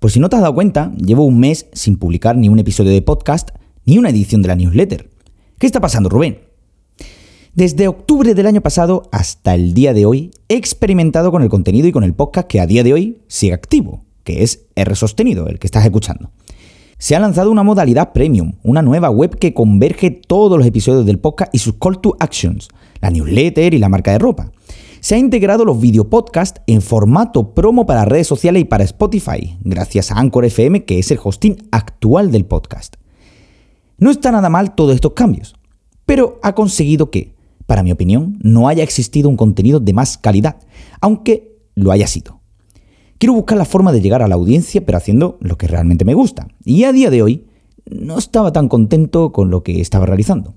Por si no te has dado cuenta, llevo un mes sin publicar ni un episodio de podcast ni una edición de la newsletter. ¿Qué está pasando, Rubén? Desde octubre del año pasado hasta el día de hoy, he experimentado con el contenido y con el podcast que a día de hoy sigue activo, que es R sostenido, el que estás escuchando. Se ha lanzado una modalidad premium, una nueva web que converge todos los episodios del podcast y sus call to actions, la newsletter y la marca de ropa. Se ha integrado los videopodcasts en formato promo para redes sociales y para Spotify, gracias a Anchor FM, que es el hosting actual del podcast. No está nada mal todos estos cambios, pero ha conseguido que, para mi opinión, no haya existido un contenido de más calidad, aunque lo haya sido. Quiero buscar la forma de llegar a la audiencia, pero haciendo lo que realmente me gusta. Y a día de hoy, no estaba tan contento con lo que estaba realizando.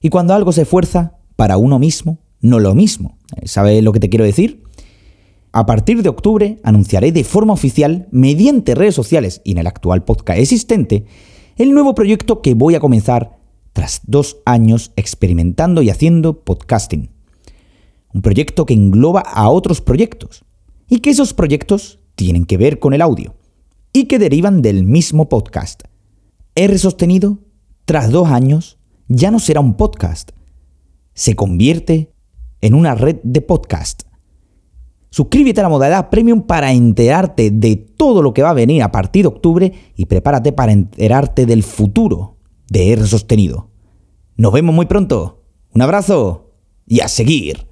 Y cuando algo se esfuerza para uno mismo, no lo mismo. ¿Sabes lo que te quiero decir? A partir de octubre anunciaré de forma oficial, mediante redes sociales y en el actual podcast existente, el nuevo proyecto que voy a comenzar tras dos años experimentando y haciendo podcasting. Un proyecto que engloba a otros proyectos y que esos proyectos tienen que ver con el audio y que derivan del mismo podcast. R sostenido, tras dos años, ya no será un podcast. Se convierte en una red de podcast. Suscríbete a la modalidad premium para enterarte de todo lo que va a venir a partir de octubre y prepárate para enterarte del futuro de R sostenido. Nos vemos muy pronto. Un abrazo y a seguir.